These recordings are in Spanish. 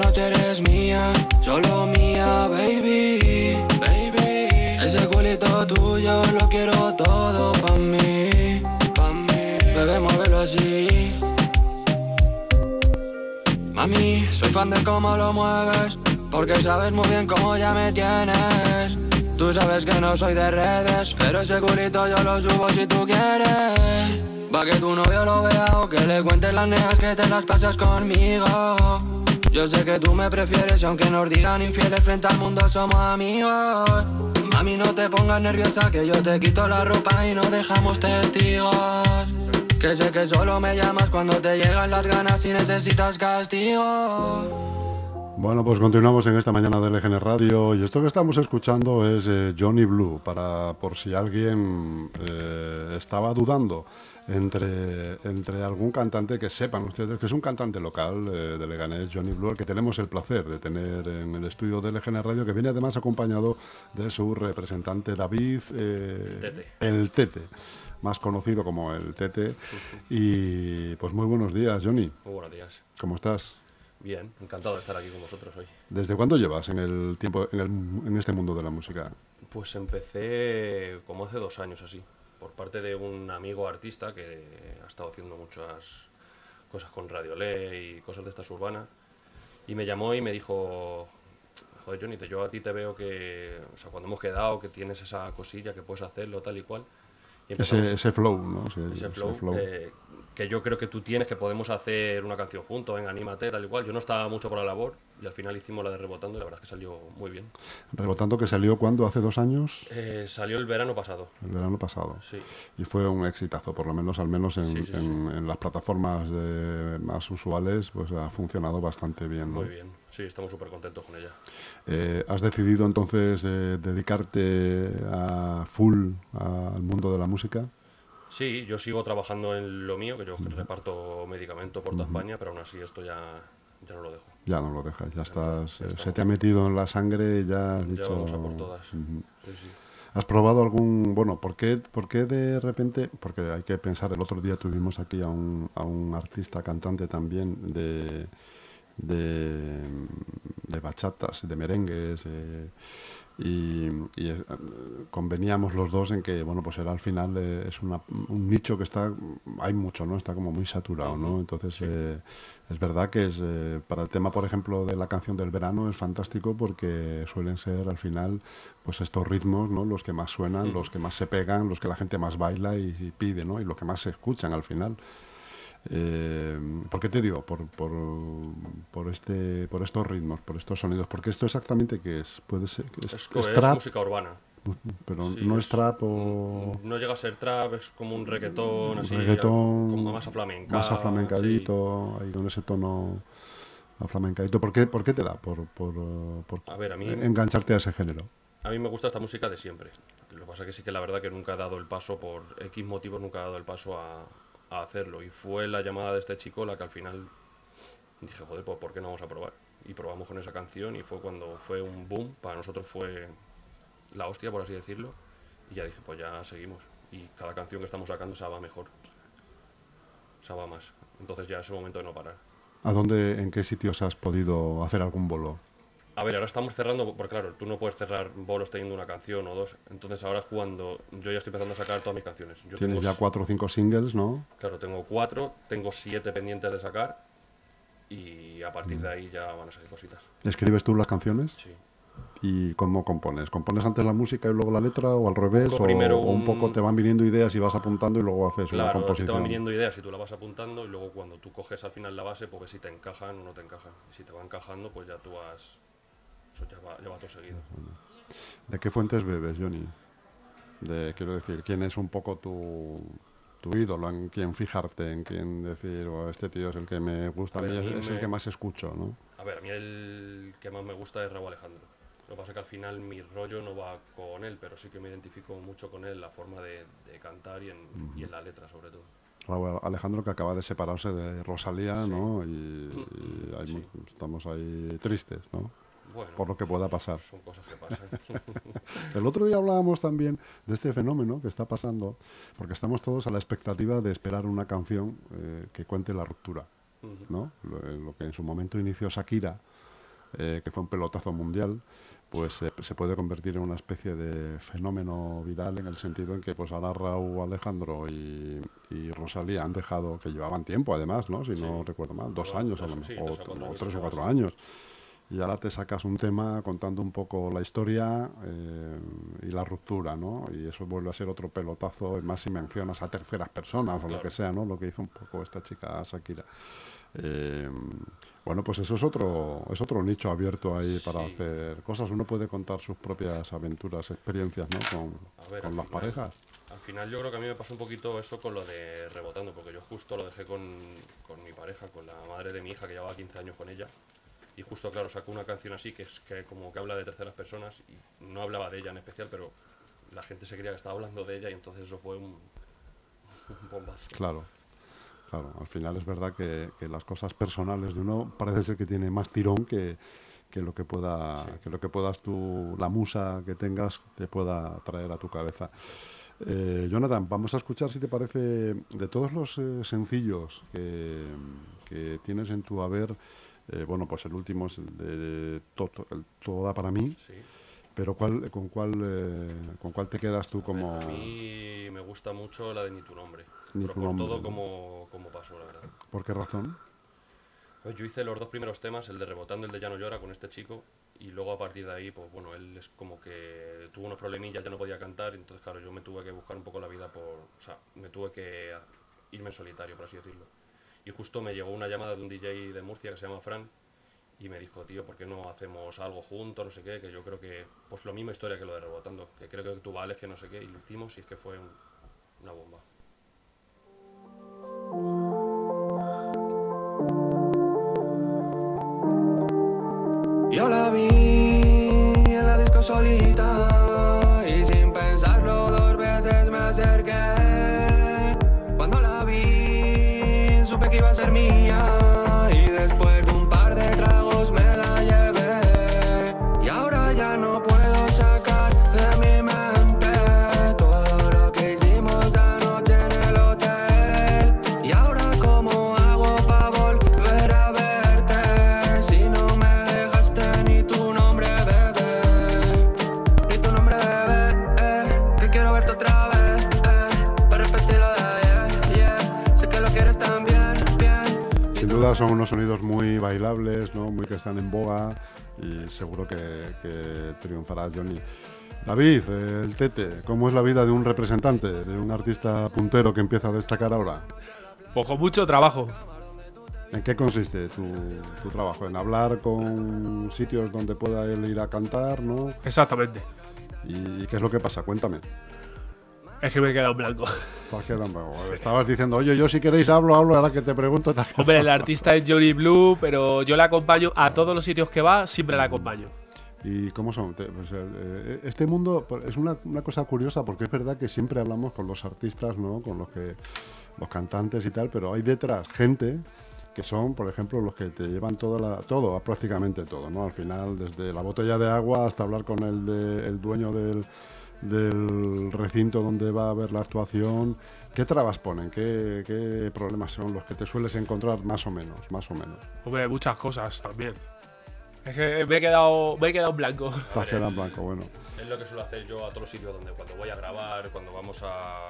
noche eres mía, solo mía, baby. Baby, ese culito tuyo lo quiero todo pa' mí, pa' mí. Bebé, muévelo así. Mami, soy fan de cómo lo mueves, porque sabes muy bien cómo ya me tienes. Tú sabes que no soy de redes, pero ese culito yo lo subo si tú quieres. Va que tu novio lo vea o que le cuentes las neas que te las pasas conmigo. Yo sé que tú me prefieres aunque nos digan infieles frente al mundo somos amigos. Mami, no te pongas nerviosa que yo te quito la ropa y no dejamos testigos. Que sé que solo me llamas cuando te llegan las ganas y necesitas castigo. Bueno, pues continuamos en esta mañana de LGN Radio y esto que estamos escuchando es eh, Johnny Blue, para por si alguien eh, estaba dudando entre, entre algún cantante que sepan ustedes que es un cantante local eh, de Leganés, Johnny Blue, al que tenemos el placer de tener en el estudio de LGN Radio, que viene además acompañado de su representante David, Tete. el Tete, más conocido como el Tete. Y pues muy buenos días, Johnny. Muy buenos días. ¿Cómo estás? Bien, encantado de estar aquí con vosotros hoy. ¿Desde cuándo llevas en el tiempo en, el- en este mundo de la música? Pues empecé como hace dos años así, por parte de un amigo artista que ha estado haciendo muchas cosas con Radio Ley y cosas de estas urbanas. Y me llamó y me dijo, joder Johnny, yo a ti te veo que, o sea, cuando hemos quedado, que tienes esa cosilla, que puedes hacerlo, tal y cual. Ese, ese flow, ¿no? Ese, flow, flow. eh, que yo creo que tú tienes, que podemos hacer una canción juntos, venga, anímate, tal y cual. Yo no estaba mucho por la labor y al final hicimos la de Rebotando y la verdad es que salió muy bien. Rebotando que salió cuando hace dos años, Eh, salió el verano pasado, el verano pasado. sí. Y fue un exitazo, por lo menos al menos en, Sí, sí, en- en las plataformas más usuales, pues ha funcionado bastante bien. ¿no? Muy bien, sí, estamos súper contentos con ella. Eh, ¿Has decidido entonces eh, dedicarte a full al mundo de la música? Sí, yo sigo trabajando en lo mío, que yo reparto medicamento por toda España, pero aún así esto ya, ya no lo dejo. Ya no lo dejas, ya estás, ya eh, se te ha metido en la sangre y ya has Ya dicho... vamos a por todas. Sí, sí. ¿Has probado algún, bueno, ¿por qué, por qué de repente, porque hay que pensar, el otro día tuvimos aquí a un, a un artista cantante también de, de, de bachatas, de merengues, eh, y, y, eh, conveníamos los dos en que, bueno, pues era al final eh, es una- un nicho que está, hay mucho, ¿no? Está como muy saturado, ¿no? Entonces, eh, es verdad que es, para el tema, por ejemplo, de la canción del verano es fantástico porque suelen ser al final, pues estos ritmos, ¿no? Los que más suenan, los que más se pegan, los que la gente más baila y, y pide, ¿no? Y los que más se escuchan al final. Eh, ¿Por qué te digo? Por, por, por, este, por estos ritmos, por estos sonidos. Porque esto exactamente qué es. Puede ser es, Es, es es trap, música urbana. pero sí, no es es- trap o No llega a ser trap, es como un reggaetón así, reggaetón como más aflamencado. más aflamencadito, ahí con ese tono aflamencadito. ¿Por qué, por qué te da? Por, por, uh, por A ver, a mí- engancharte a ese género. A mí me gusta esta música de siempre. Lo que pasa que sí que la verdad que nunca he dado el paso, por X motivos nunca he dado el paso a, a hacerlo. Y fue la llamada de este chico la que al final dije, joder, pues ¿por qué no vamos a probar? Y probamos con esa canción y fue cuando fue un boom. Para nosotros fue la hostia, por así decirlo. Y ya dije, pues ya seguimos. Y cada canción que estamos sacando se va mejor. Se va más. Entonces ya es el momento de no parar. ¿A dónde, en qué sitios has podido hacer algún bolo? A ver, ahora estamos cerrando, porque claro, tú no puedes cerrar bolos teniendo una canción o dos. Entonces ahora es cuando yo ya estoy empezando a sacar todas mis canciones. Yo Tienes tengo ya cuatro o cinco singles, ¿no? Claro, tengo cuatro, tengo siete pendientes de sacar y a partir Mm. de ahí ya van a salir cositas. ¿Escribes tú las canciones? Sí. ¿Y cómo compones? ¿Compones antes la música y luego la letra o al revés? O, primero o un poco te van viniendo ideas y vas apuntando y luego haces una Claro, a ti te composición? van viniendo ideas y tú la vas apuntando y luego cuando tú coges al final la base, pues ves si te encajan o no te encajan. Y si te va encajando, pues ya tú has... Eso ya va, ya va todo seguido. ¿De qué fuentes bebes, Johnny? De, quiero decir, ¿quién es un poco tu, tu ídolo? ¿En quién fijarte? ¿En quién decir, "Oh, este tío es el que me gusta? A A mí ver, a es, mí es el me- que más escucho, ¿no? A ver, a mí el que más me gusta es Raúl Alejandro. Lo que pasa es que al final mi rollo no va con él, pero sí que me identifico mucho con él, la forma de, de cantar y en, y en la letra sobre todo. Raúl Alejandro que acaba de separarse de Rosalía, Sí. ¿no? Y, y hay Sí. estamos ahí tristes, ¿no? Bueno, Por lo que pueda pasar. son cosas que pasan. El otro día hablábamos también de este fenómeno que está pasando, porque estamos todos a la expectativa de esperar una canción eh, que cuente la ruptura. ¿no? Lo, eh, lo que en su momento inició Shakira, eh, que fue un pelotazo mundial, pues se puede convertir en una especie de fenómeno viral en el sentido en que pues ahora Raúl Alejandro y, Rosalía han dejado, que llevaban tiempo además, ¿no? Si no recuerdo mal, dos años a lo mejor, o, tres o cuatro años y ahora te sacas un tema contando un poco la historia eh, y la ruptura, ¿no? Y eso vuelve a ser otro pelotazo, más si mencionas a terceras personas o lo que sea, ¿no? Lo que hizo un poco esta chica Shakira. Eh, bueno, pues eso es otro, es otro nicho abierto ahí para hacer cosas. Uno puede contar sus propias aventuras, experiencias, ¿no? Con, con las parejas. Al final yo creo que a mí me pasó un poquito eso con lo de rebotando, porque yo justo lo dejé con, con mi pareja, con la madre de mi hija, que llevaba 15 años con ella. Y justo, claro, sacó una canción así que es que como que habla de terceras personas y no hablaba de ella en especial, pero la gente se creía que estaba hablando de ella y entonces eso fue un, bombazo. Claro. Claro, al final es verdad que, las cosas personales de uno parece ser que tiene más tirón que, lo que pueda que lo que puedas tú la musa que tengas te pueda traer a tu cabeza eh, Jonathan vamos a escuchar si te parece de todos los eh, sencillos que, que, tienes en tu haber eh, bueno, pues el último es el de, todo, el todo da para mí. Pero ¿cuál, con, cuál, eh, ¿con cuál te quedas tú como...? A mí me gusta mucho la de Ni tu nombre. Ni tu nombre. todo como, como pasó, la verdad. ¿Por qué razón? Pues yo hice los dos primeros temas, el de Rebotando y el de Ya no llora con este chico. Y luego a partir de ahí, pues bueno, él es como que tuvo unos problemillas, ya no podía cantar. Entonces, claro, yo me tuve que buscar un poco la vida por... O sea, me tuve que irme en solitario, por así decirlo. Y justo me llegó una llamada de un DJ de Murcia que se llama Fran y me dijo, tío, ¿por qué no hacemos algo juntos? No sé qué, que yo creo que, pues lo misma historia que lo de Rebotando, que creo que tú vales, que no sé qué, y lo hicimos y es que fue una bomba. Yo la vi en la disco son unos sonidos muy bailables, ¿no? muy que están en boga y seguro que, triunfará Johnny. David, el Tete, ¿cómo es la vida de un representante, de un artista puntero que empieza a destacar ahora? Pues mucho trabajo. ¿En qué consiste tu, tu, trabajo? ¿En hablar con sitios donde pueda él ir a cantar, no? Exactamente. ¿Y qué es lo que pasa? Cuéntame. Es que me he quedado blanco. Estabas diciendo, oye, yo si queréis hablo, hablo, ahora que te pregunto. Hombre, el artista es Johnny Blue, pero yo la acompaño a todos los sitios que va, siempre la acompaño. ¿Y cómo son? Pues, eh, este mundo pues, es una, cosa curiosa porque es verdad que siempre hablamos con los artistas, ¿no? Con los que los cantantes y tal, pero hay detrás gente que son, por ejemplo, los que te llevan todo, la, todo prácticamente todo, ¿no? Al final, desde la botella de agua hasta hablar con el, de, el dueño del del recinto donde va a haber la actuación, ¿qué trabas ponen? ¿Qué, problemas son los que te sueles encontrar más o menos? Más o menos. Hombre, muchas cosas también. Es que me he quedado, me he quedado en blanco. Te has quedado en blanco, bueno. Es lo que suelo hacer yo a todos los sitios donde cuando voy a grabar, cuando vamos a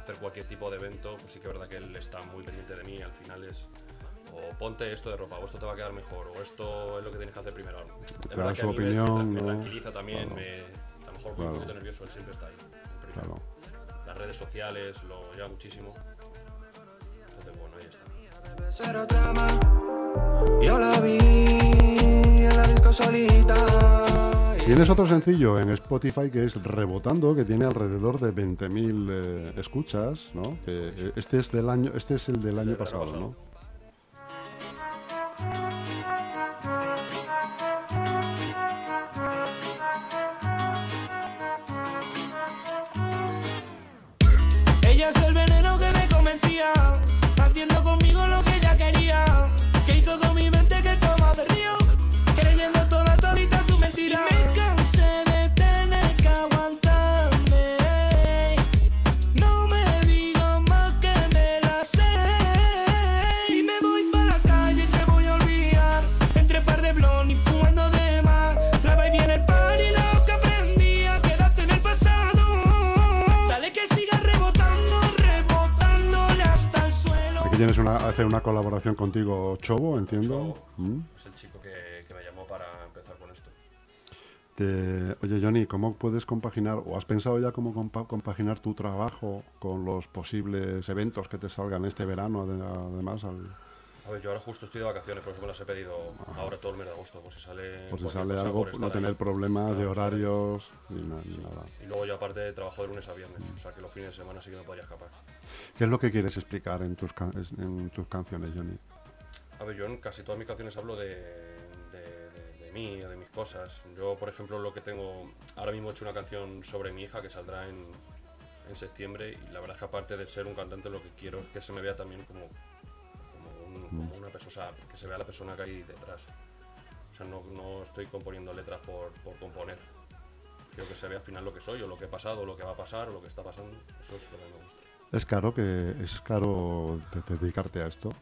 hacer cualquier tipo de evento, pues sí que es verdad que él está muy pendiente de mí. Al final es o ponte esto de ropa, o esto te va a quedar mejor, o esto es lo que tienes que hacer primero. Te da su opinión. Me, tranquiliza también, me, mejor voy un poquito nervioso, él siempre está ahí. Claro. Las redes sociales lo lleva muchísimo. Entonces, bueno, ahí está. Yo la vi en la disco solita. Tienes otro sencillo en Spotify que es Rebotando, que tiene alrededor de 20.000 eh, escuchas, ¿no? Que, eh, este es del año, este es el del año pasado, ¿no? Hacer una colaboración contigo, Chobo, entiendo. Chobo. ¿Mm? Es el chico que, que me llamó para empezar con esto. Te- Oye, Johnny, ¿cómo puedes compaginar, o has pensado ya cómo compa- compaginar tu trabajo con los posibles eventos que te salgan este verano, ade- además? al- A ver, yo ahora justo estoy de vacaciones, por eso me las he pedido ahora todo el mes de agosto, por si sale. por si sale algo, por no ahí. tener problemas de ahí. horarios ni, na- ni nada. Y luego yo aparte trabajo de lunes a viernes, o sea que los fines de semana sí que me podría escapar. ¿Qué es lo que quieres explicar en tus, can- en tus canciones, Johnny? A ver, yo en casi todas mis canciones hablo de, de, de- de mí o de mis cosas. Yo, por ejemplo, lo que tengo. Ahora mismo he hecho una canción sobre mi hija que saldrá en, en septiembre. Y la verdad es que, aparte de ser un cantante, lo que quiero es que se me vea también como, como, un- como una persona. o sea, que se vea la persona que hay detrás. O sea, no, no estoy componiendo letras por, por componer. Quiero que se vea al final lo que soy, o lo que he pasado, o lo que va a pasar, o lo que está pasando. Eso es lo que me gusta. Es caro que es caro de- dedicarte a esto.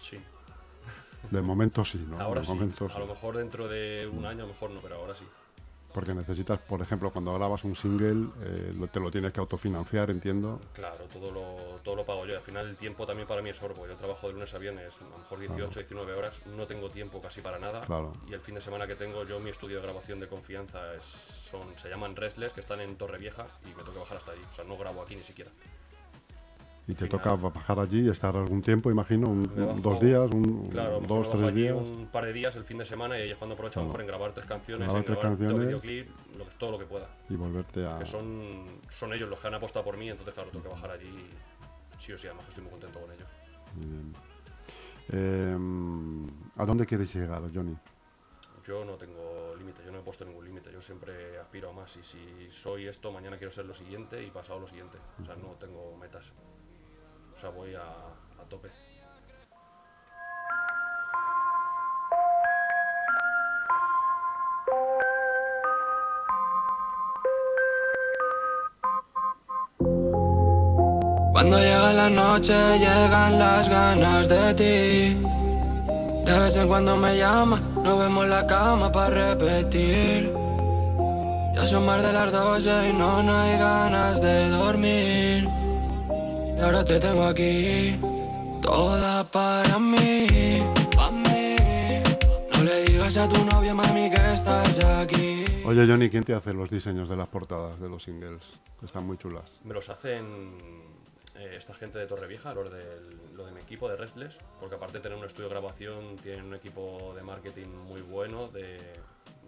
Sí. De momento sí, ¿no? Ahora de sí. momento A lo mejor dentro de un año, a lo mejor no, pero ahora sí. Porque necesitas, por ejemplo, cuando grabas un single, eh, te lo tienes que autofinanciar, entiendo. Claro, todo lo, todo lo pago yo. Al final el tiempo también para mí es oro, porque yo trabajo de lunes a viernes, a lo mejor 18, 19 horas, no tengo tiempo casi para nada. Claro. Y el fin de semana que tengo yo, mi estudio de grabación de confianza es- son, se llaman Restless, que están en Torrevieja, y me toca bajar hasta allí. O sea, no grabo aquí ni siquiera. Y te toca bajar allí y estar algún tiempo, imagino, un- bajo- dos días, un, Claro, dos, tres días. un par de días el fin de semana y ahí es cuando aprovecho lo mejor en grabar tres canciones, Grabar en tres grabar dos canciones. videoclip, lo que- todo lo que pueda. Y volverte a... Que son, son ellos los que han apostado por mí, entonces claro, tengo que bajar allí sí o sí, además estoy muy contento con ellos. Muy bien. Eh, ¿A dónde quieres llegar, Johnny? Yo no tengo límite, yo no he puesto ningún límite, yo siempre aspiro a más y si soy esto, mañana quiero ser lo siguiente y pasado lo siguiente. O sea, no tengo metas. O sea, voy a, a tope. Cuando llega la noche llegan las ganas de ti. De vez en cuando me llama, nos vemos en la cama para repetir. Ya son más de las 12 y no, no hay ganas de dormir. Y ahora te tengo aquí, toda para mí, pa' mí. No le digas a tu novia, mami, que estás aquí. Oye, Johnny, ¿quién te hace los diseños de las portadas de los singles? Están muy chulas. Me los hacen eh, esta gente de Torrevieja, los del, lo de mi equipo de Restless, porque aparte de tener un estudio de grabación, tienen un equipo de marketing muy bueno, de,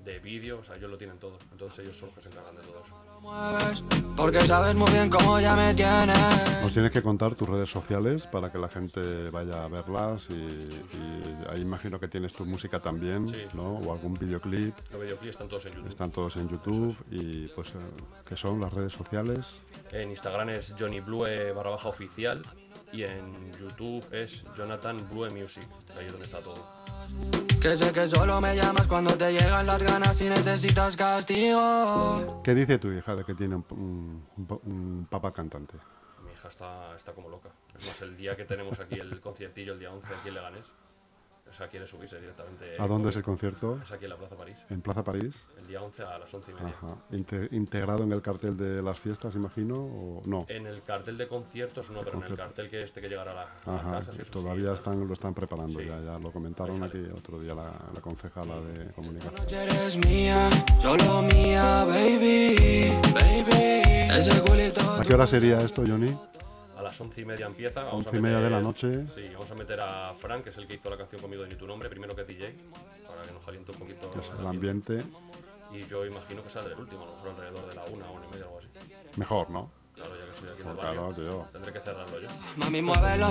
de vídeo, o sea, ellos lo tienen todo. Entonces ellos son los que se encargan de todo eso. mueves, porque sabes muy bien cómo ya me tienes. Nos tienes que contar tus redes sociales para que la gente vaya a verlas y, y ahí imagino que tienes tu música también, Sí. ¿no? O algún videoclip. Los videoclips están todos en YouTube. Están todos en YouTube y pues, eh, ¿qué son las redes sociales? En Instagram es Johnny Blue barra baja oficial y en YouTube es Jonathan Blue Music, ahí es donde está todo. Que sé que solo me llamas cuando te llegan las ganas y necesitas castigo. ¿Qué dice tu hija de que tiene un, un- papá cantante? Mi hija está, está como loca. Es más, el día que tenemos aquí el conciertillo, el día 11 aquí en Leganés, o sea, quiere subirse directamente. ¿A dónde es el concierto? Es aquí en la Plaza París, ¿En Plaza París? el día 11 a las 11 y media. Ajá. Inte- ¿Integrado en el cartel de las fiestas, imagino? ¿O no? En el cartel de conciertos no, pero en el Concierto. cartel que este que llegará a la, a Ajá, casa, sí, sí, todavía está. están, lo están preparando Sí. ya, ya lo comentaron aquí otro día la, la concejala de Esta comunicación. noche eres mía, solo mía, baby, baby. Ese culito. ¿A qué hora sería esto, Johnny? Las once y media empieza. Vamos Once a y media de la meter- noche. Sí, vamos a meter a Frank, que es el que hizo la canción conmigo de Ni tu nombre, primero que es DJ, para que nos caliente un poquito Que es el el ambiente. Y yo imagino que saldrá el último, a lo mejor alrededor de la una, una y media, algo así. Mejor, ¿no? Claro, ya que soy aquí del Pues barrio, claro, tío. tendré que cerrarlo yo. Mami, muévelo,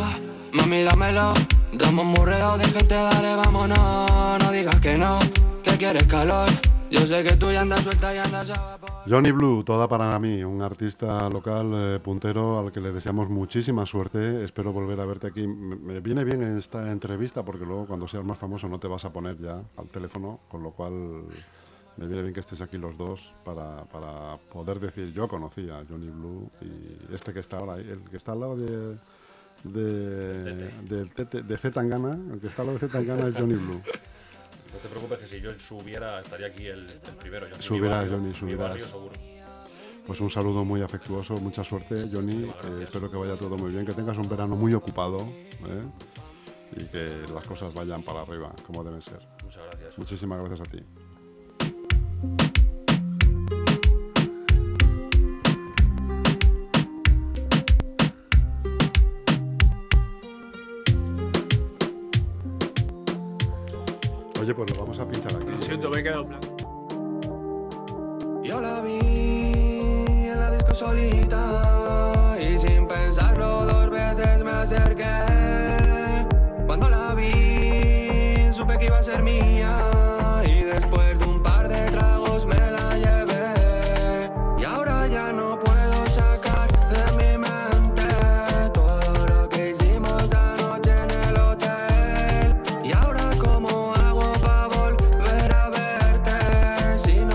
mami, dámelo. Damos murreo de gente, dale, vámonos. No digas que no, que quieres calor. Yo sé que tú ya andas suelta y andas a. Johnny Blue, toda para mí, un artista local eh, puntero al que le deseamos muchísima suerte. Espero volver a verte aquí. Me, me viene bien esta entrevista porque luego cuando seas más famoso no te vas a poner ya al teléfono, con lo cual me viene bien que estés aquí los dos para, para poder decir yo conocí a Johnny Blue y este que está ahora, ahí, el que está al lado de de, del Tete- de Z Tangana, el que está al lado de Z Tangana es Johnny Blue. No te preocupes que si yo subiera estaría aquí el, el primero. Yo Subirás, barrio, Johnny, subirás. seguro. Pues un saludo muy afectuoso, mucha suerte, Johnny. Eh, espero que vaya todo muy bien, que tengas un verano muy ocupado ¿eh? y que las cosas vayan para arriba, como deben ser. Muchas gracias. Muchísimas gracias a ti. Pues lo vamos a pinchar aquí. Lo siento, me he quedado blanco. Yo la vi en la disco solita